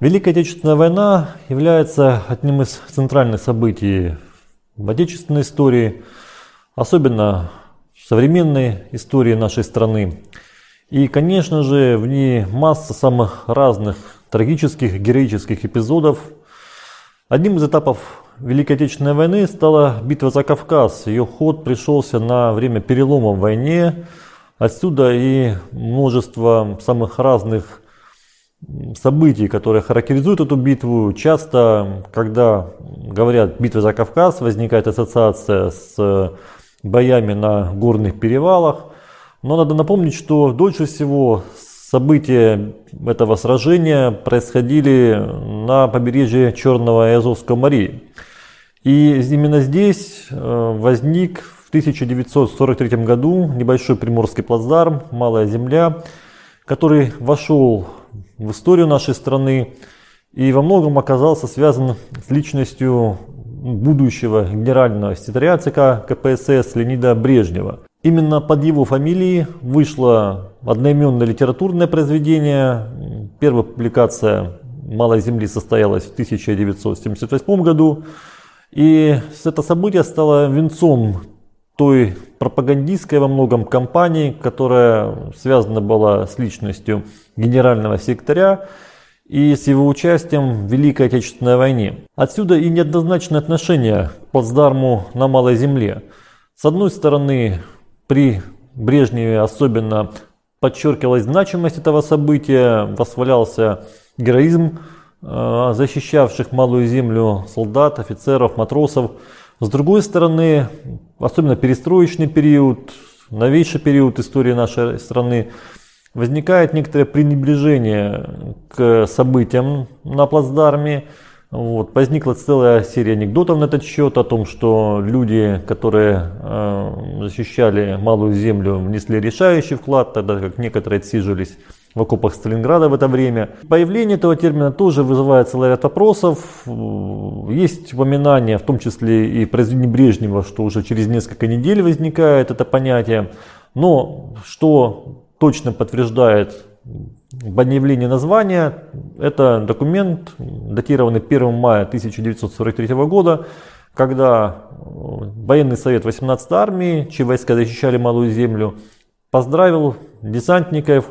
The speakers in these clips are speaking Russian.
Великая Отечественная война является одним из центральных событий в отечественной истории, особенно в современной истории нашей страны. И, конечно же, в ней масса самых разных трагических, героических эпизодов. Одним из этапов Великой Отечественной войны стала битва за Кавказ. Ее ход пришелся на время перелома в войне. Отсюда и множество самых разных событий, которые характеризуют эту битву. Часто, когда говорят «битва за Кавказ», возникает ассоциация с боями на горных перевалах. Но надо напомнить, что дольше всего события этого сражения происходили на побережье Черного и Азовского морей. И именно здесь э, возник в 1943 году небольшой приморский плацдарм «Малая земля», который вошел в историю нашей страны и во многом оказался связан с личностью будущего генерального секретаря ЦК КПСС Леонида Брежнева. Именно под его фамилией вышло одноименное литературное произведение. Первая публикация «Малой земли» состоялась в 1978 году. И это событие стало венцом той пропагандистской во многом кампании, которая связана была с личностью генерального секретаря и с его участием в Великой Отечественной войне. Отсюда и неоднозначное отношение к плацдарму на Малой Земле. С одной стороны, при Брежневе особенно подчеркивалась значимость этого события, восхвалялся героизм Э, защищавших малую землю солдат, офицеров, матросов. С другой стороны, особенно перестроечный период, новейший период истории нашей страны, возникает некоторое пренебрежение к событиям на плацдарме, вот, возникла целая серия анекдотов на этот счет о том, что люди, которые э, защищали малую землю, внесли решающий вклад, тогда как некоторые отсиживались в окопах Сталинграда в это время. Появление этого термина тоже вызывает целый ряд опросов. Есть упоминания, в том числе и произведение Брежнева, что уже через несколько недель возникает это понятие. Но что точно подтверждает Объявление названия – это документ, датированный 1 мая 1943 года, когда военный совет 18 армии, чьи войска защищали Малую Землю, поздравил десантников,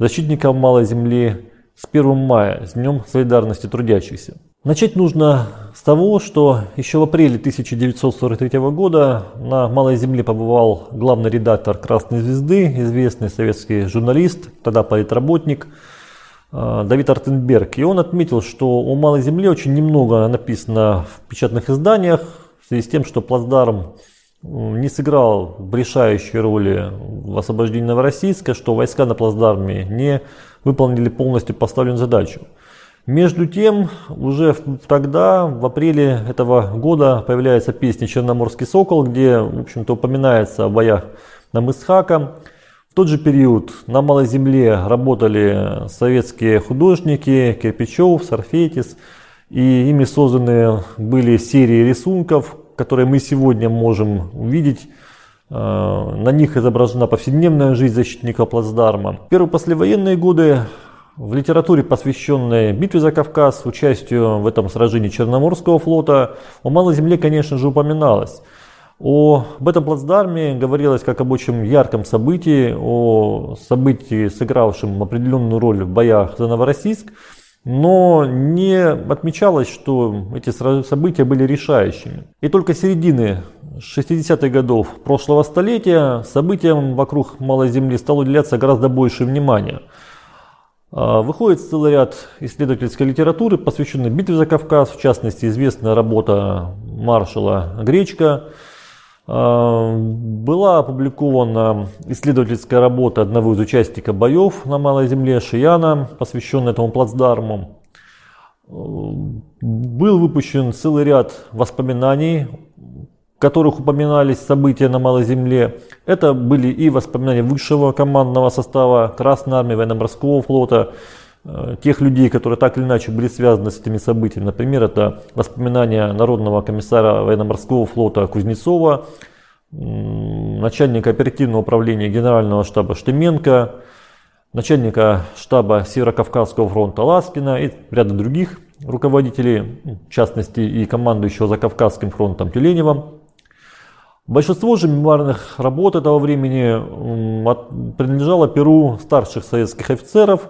защитников Малой Земли с 1 мая, с Днем Солидарности Трудящихся. Начать нужно с того, что еще в апреле 1943 года на Малой Земле побывал главный редактор «Красной звезды», известный советский журналист, тогда политработник э, Давид Артенберг. И он отметил, что у Малой Земли очень немного написано в печатных изданиях, в связи с тем, что плацдарм не сыграл решающей роли в освобождении Новороссийска, что войска на плацдарме не выполнили полностью поставленную задачу. Между тем, уже тогда, в апреле этого года, появляется песня «Черноморский сокол», где, в общем-то, упоминается о боях на Мысхака. В тот же период на Малой Земле работали советские художники Кирпичев, Сарфетис, и ими созданы были серии рисунков, которые мы сегодня можем увидеть. Э, на них изображена повседневная жизнь защитника плацдарма. Первые послевоенные годы в литературе, посвященной битве за Кавказ, участию в этом сражении Черноморского флота, о Малой Земле, конечно же, упоминалось. Об этом плацдарме говорилось как об очень ярком событии, о событии, сыгравшем определенную роль в боях за Новороссийск, но не отмечалось, что эти события были решающими. И только середины 60-х годов прошлого столетия событиям вокруг Малой Земли стало уделяться гораздо больше внимания – а, выходит целый ряд исследовательской литературы, посвященной битве за Кавказ, в частности, известная работа маршала Гречка. А, была опубликована исследовательская работа одного из участников боев на Малой Земле, Шияна, посвященная этому плацдарму. Был выпущен целый ряд воспоминаний которых упоминались события на Малой Земле. Это были и воспоминания высшего командного состава Красной Армии, Военно-Морского флота, э, тех людей, которые так или иначе были связаны с этими событиями. Например, это воспоминания Народного комиссара Военно-Морского флота Кузнецова, начальника оперативного управления Генерального штаба Штеменко, начальника штаба Северо-Кавказского фронта Ласкина и ряда других руководителей, в частности и командующего за Кавказским фронтом Тюленева. Большинство же мемуарных работ этого времени принадлежало перу старших советских офицеров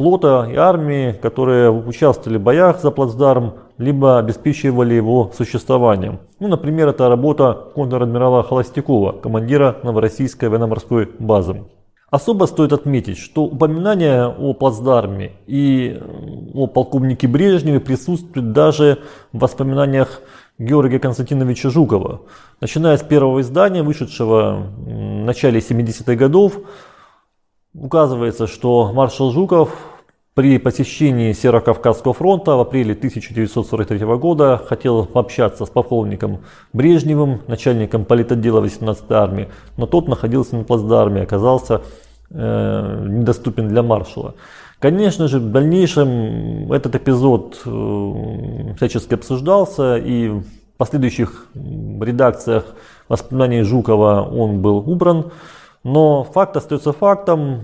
флота и армии, которые участвовали в боях за плацдарм, либо обеспечивали его существованием. Ну, например, это работа контр-адмирала Холостякова, командира Новороссийской военно-морской базы. Особо стоит отметить, что упоминание о плацдарме и о полковнике Брежневе присутствует даже в воспоминаниях Георгия Константиновича Жукова. Начиная с первого издания, вышедшего в начале 70-х годов, указывается, что маршал Жуков при посещении Северо-Кавказского фронта в апреле 1943 года хотел пообщаться с полковником Брежневым, начальником политотдела 18-й армии, но тот находился на плацдарме, оказался э, недоступен для маршала. Конечно же, в дальнейшем этот эпизод э, всячески обсуждался, и в последующих редакциях воспоминаний Жукова он был убран. Но факт остается фактом.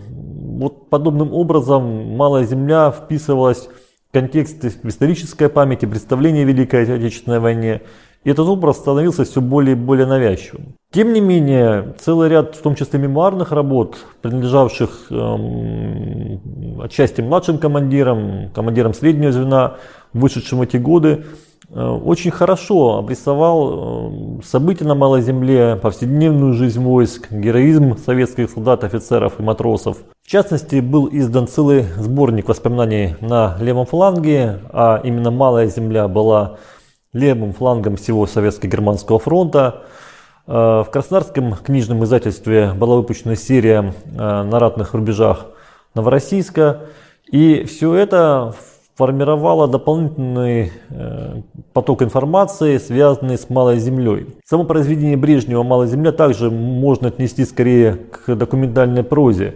Вот подобным образом Малая Земля вписывалась в контекст исторической памяти, представления о Великой Отечественной войне. И этот образ становился все более и более навязчивым. Тем не менее, целый ряд, в том числе мемуарных работ, принадлежавших эм, отчасти младшим командирам, командирам среднего звена, вышедшим в эти годы, э, очень хорошо обрисовал э, события на Малой Земле, повседневную жизнь войск, героизм советских солдат, офицеров и матросов. В частности, был издан целый сборник воспоминаний на левом фланге, а именно Малая Земля была левым флангом всего Советско-Германского фронта. Э, в Краснодарском книжном издательстве была выпущена серия э, на ратных рубежах Новороссийска. И все это формировало дополнительный э, поток информации, связанный с Малой Землей. Само произведение Брежнева «Малая Земля» также можно отнести скорее к документальной прозе.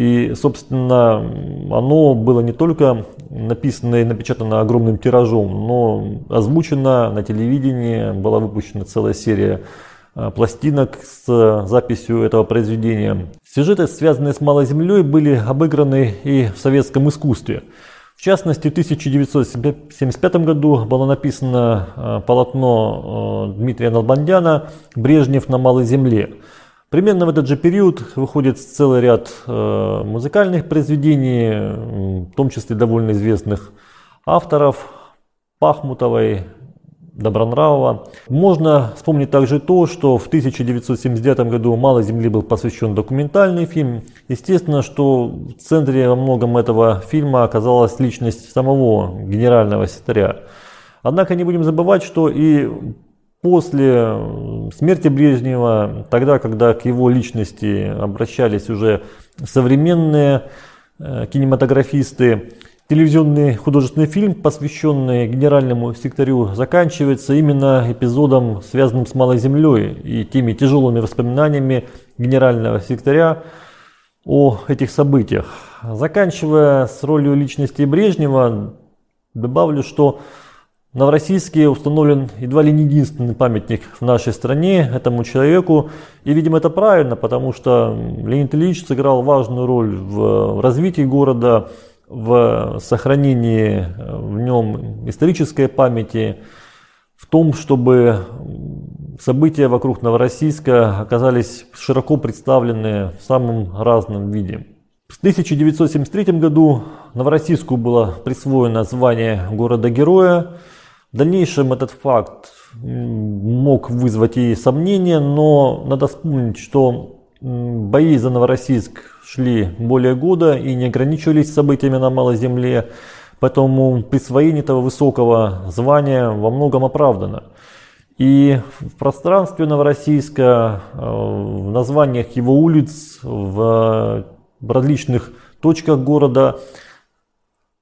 И, собственно, оно было не только написано и напечатано огромным тиражом, но озвучено на телевидении, была выпущена целая серия а, пластинок с записью этого произведения. Сюжеты, связанные с Малой Землей, были обыграны и в советском искусстве. В частности, в 1975 году было написано а, полотно а, Дмитрия Налбандяна «Брежнев на Малой Земле». Примерно в этот же период выходит целый ряд э, музыкальных произведений, в том числе довольно известных авторов Пахмутовой, Добронравова. Можно вспомнить также то, что в 1979 году «Мало земли» был посвящен документальный фильм. Естественно, что в центре во многом этого фильма оказалась личность самого генерального секретаря. Однако не будем забывать, что и После смерти Брежнева, тогда, когда к его личности обращались уже современные э, кинематографисты, телевизионный художественный фильм, посвященный генеральному секретарю, заканчивается именно эпизодом, связанным с Малой Землей и теми тяжелыми воспоминаниями генерального секретаря о этих событиях. Заканчивая с ролью личности Брежнева, добавлю, что Новороссийске установлен едва ли не единственный памятник в нашей стране этому человеку. И, видимо, это правильно, потому что Леонид Ильич сыграл важную роль в развитии города, в сохранении в нем исторической памяти, в том, чтобы события вокруг Новороссийска оказались широко представлены в самом разном виде. В 1973 году Новороссийску было присвоено звание города-героя. В дальнейшем этот факт мог вызвать и сомнения, но надо вспомнить, что бои за Новороссийск шли более года и не ограничивались событиями на Малой Земле, поэтому присвоение этого высокого звания во многом оправдано. И в пространстве Новороссийска, э, в названиях его улиц, в различных точках города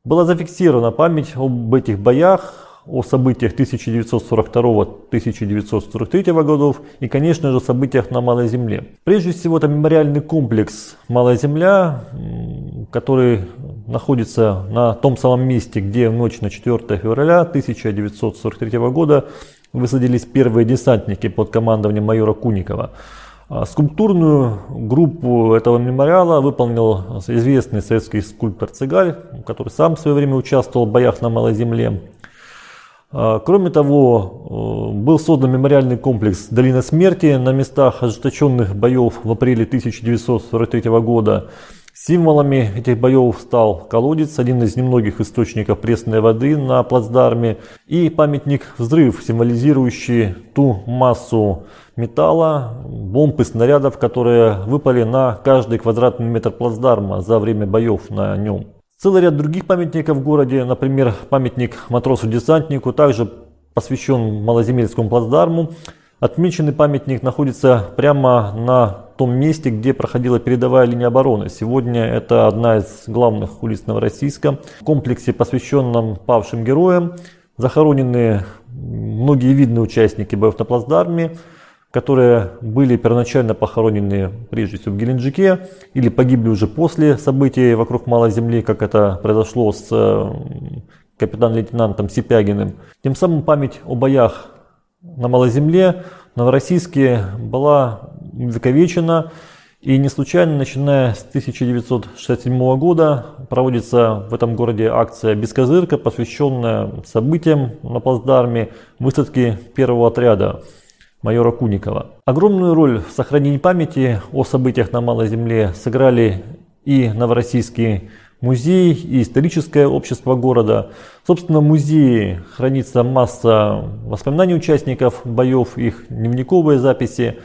была зафиксирована память об этих боях, о событиях 1942-1943 годов и, конечно же, событиях на Малой Земле. Прежде всего, это мемориальный комплекс «Малая Земля», который находится на том самом месте, где в ночь на 4 февраля 1943 года высадились первые десантники под командованием майора Куникова. А скульптурную группу этого мемориала выполнил известный советский скульптор Цыгаль, который сам в свое время участвовал в боях на Малой Земле. А, кроме того, э, был создан мемориальный комплекс «Долина смерти» на местах ожесточенных боев в апреле 1943 года. Символами этих боев стал колодец, один из немногих источников пресной воды на плацдарме, и памятник «Взрыв», символизирующий ту массу металла, бомб и снарядов, которые выпали на каждый квадратный метр плацдарма за время боев на нем. Целый ряд других памятников в городе, например, памятник матросу-десантнику, также посвящен Малоземельскому плацдарму. Отмеченный памятник находится прямо на том месте, где проходила передовая линия обороны. Сегодня это одна из главных улиц Новороссийска. В комплексе, посвященном павшим героям, захоронены многие видные участники боев на плацдарме которые были первоначально похоронены прежде всего в Геленджике или погибли уже после событий вокруг Малой Земли, как это произошло с э, капитан-лейтенантом Сипягиным. Тем самым память о боях на Малой Земле Новороссийске была вековечена. И не случайно, начиная с 1967 года, проводится в этом городе акция «Бескозырка», посвященная событиям на плацдарме высадки первого отряда майора Куникова. Огромную роль в сохранении памяти о событиях на Малой Земле сыграли и Новороссийский музей, и историческое общество города. Собственно, в музее хранится масса воспоминаний участников боев, их дневниковые записи.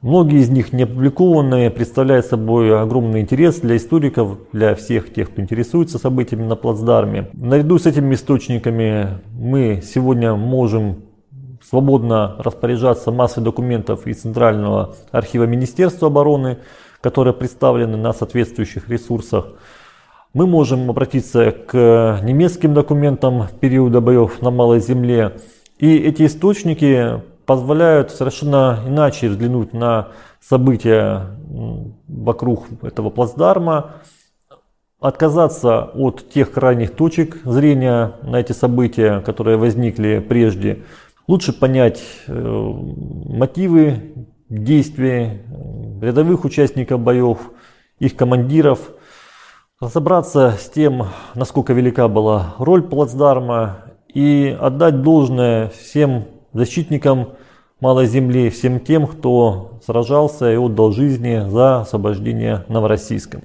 Многие из них не опубликованные, представляют собой огромный интерес для историков, для всех тех, кто интересуется событиями на плацдарме. Наряду с этими источниками мы сегодня можем свободно распоряжаться массой документов из Центрального архива Министерства обороны, которые представлены на соответствующих ресурсах. Мы можем обратиться к немецким документам периода боев на Малой Земле. И эти источники позволяют совершенно иначе взглянуть на события вокруг этого плацдарма, отказаться от тех крайних точек зрения на эти события, которые возникли прежде, лучше понять э, мотивы действий э, рядовых участников боев, их командиров, разобраться с тем, насколько велика была роль плацдарма и отдать должное всем защитникам Малой Земли, всем тем, кто сражался и отдал жизни за освобождение Новороссийска.